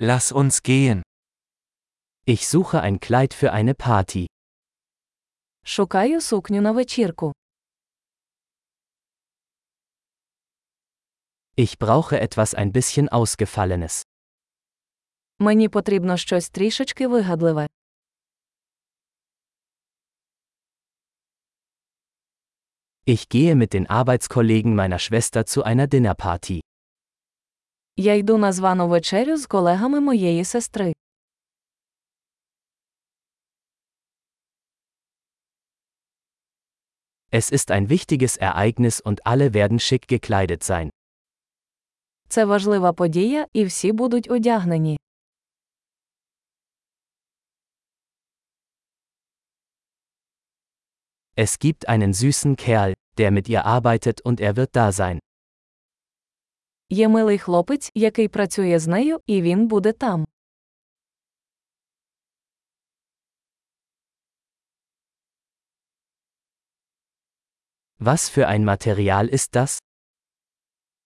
Lass uns gehen. Ich suche ein Kleid für eine Party. Шукаю сукню на вечірку. Ich brauche etwas ein bisschen Ausgefallenes. Мені потрібно щось трішечки вигадливе. Ich gehe mit den Arbeitskollegen meiner Schwester zu einer Dinnerparty. Я йду на звану вечерю з колегами моєї сестри. Es ist ein wichtiges Ereignis und alle werden schick gekleidet sein. Це важлива подія, і всі будуть одягнені. Es gibt einen süßen Kerl, der mit ihr arbeitet und er wird da sein. Є милий хлопець, який працює з нею, і він буде там. Was für ein Material ist das?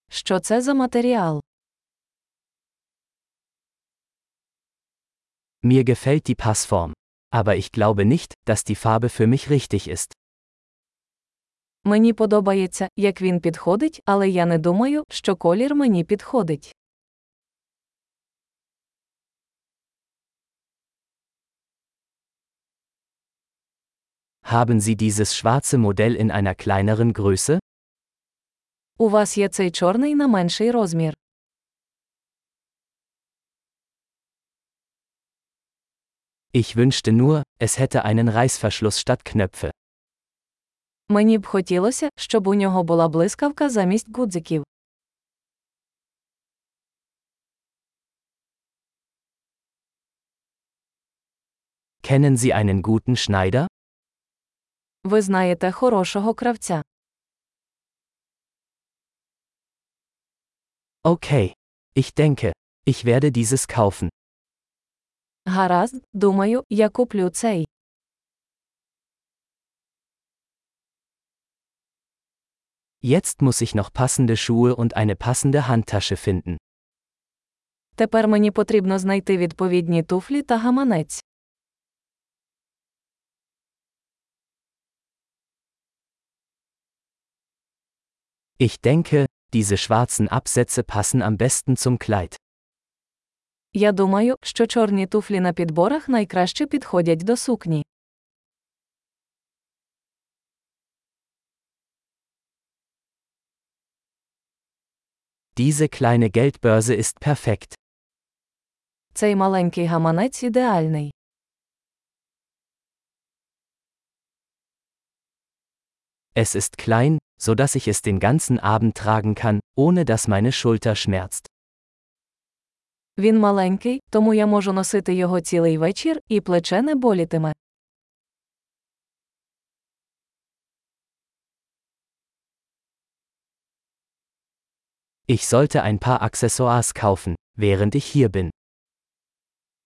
Що це за матеріал? Mir gefällt die Passform. Aber ich glaube nicht, dass die Farbe für mich richtig ist. Мені подобається, як він підходить, але я не думаю, що колір мені підходить. Haben Sie dieses schwarze Modell in einer kleineren Größe? У вас є цей чорний на менший розмір. Ich wünschte nur, es hätte einen Reißverschluss statt Knöpfe. Мені б хотілося, щоб у нього була блискавка замість гудзиків. Kennen Sie einen guten Schneider? Ви знаєте хорошого кравця. Okay. Ich denke, ich werde dieses kaufen. Гаразд, думаю, я куплю цей. Jetzt muss ich noch passende Schuhe und eine passende Handtasche finden. Тепер мені потрібно знайти відповідні туфлі та гаманець. Ich denke, diese schwarzen Absätze passen am besten zum Kleid. Я думаю, що чорні туфлі на підборах найкраще підходять до сукні. Diese kleine Geldbörse ist perfekt. Цей маленький гаманець ідеальний. Es ist klein, so dass ich es den ganzen Abend tragen kann, ohne dass meine Schulter schmerzt. Він маленький, тому я можу носити його цілий вечір, і плече не болітиме. Ich sollte ein paar Accessoires kaufen, während ich hier bin.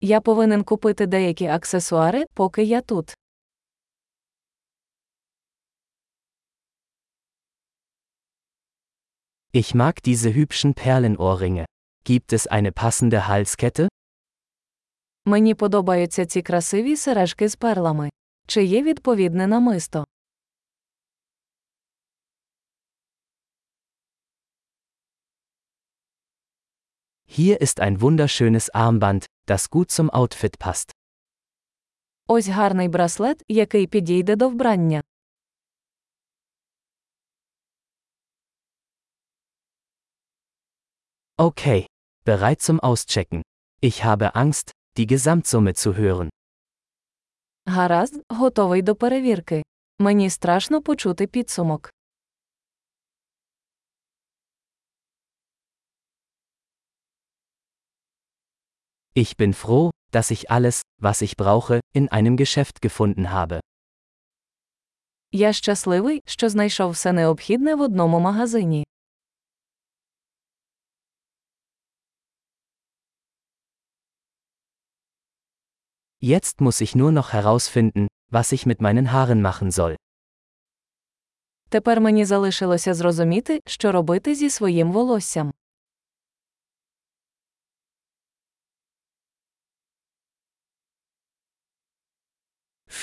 Я повинен купити деякі аксесуари, поки я тут. Ich mag diese hübschen Perlenohrringe. Gibt es eine passende Halskette? Мені подобаються ці красиві сережки з перлами. Чи є відповідне намисто? Hier ist ein wunderschönes Armband, das gut zum Outfit passt. Ось гарний браслет, який підійде до вбрання. Okay. Bereit zum Auschecken. Ich habe Angst, die Gesamtsumme zu hören. Гаразд, готовий до перевірки. Мені страшно почути підсумок. Ich bin froh, dass ich alles, was ich brauche, in einem Geschäft gefunden habe. Я щасливий, що знайшов все необхідне в одному магазині. Jetzt muss ich nur noch herausfinden, was ich mit meinen Haaren machen soll. Тепер мені залишилося зрозуміти, що робити зі своїм волоссям.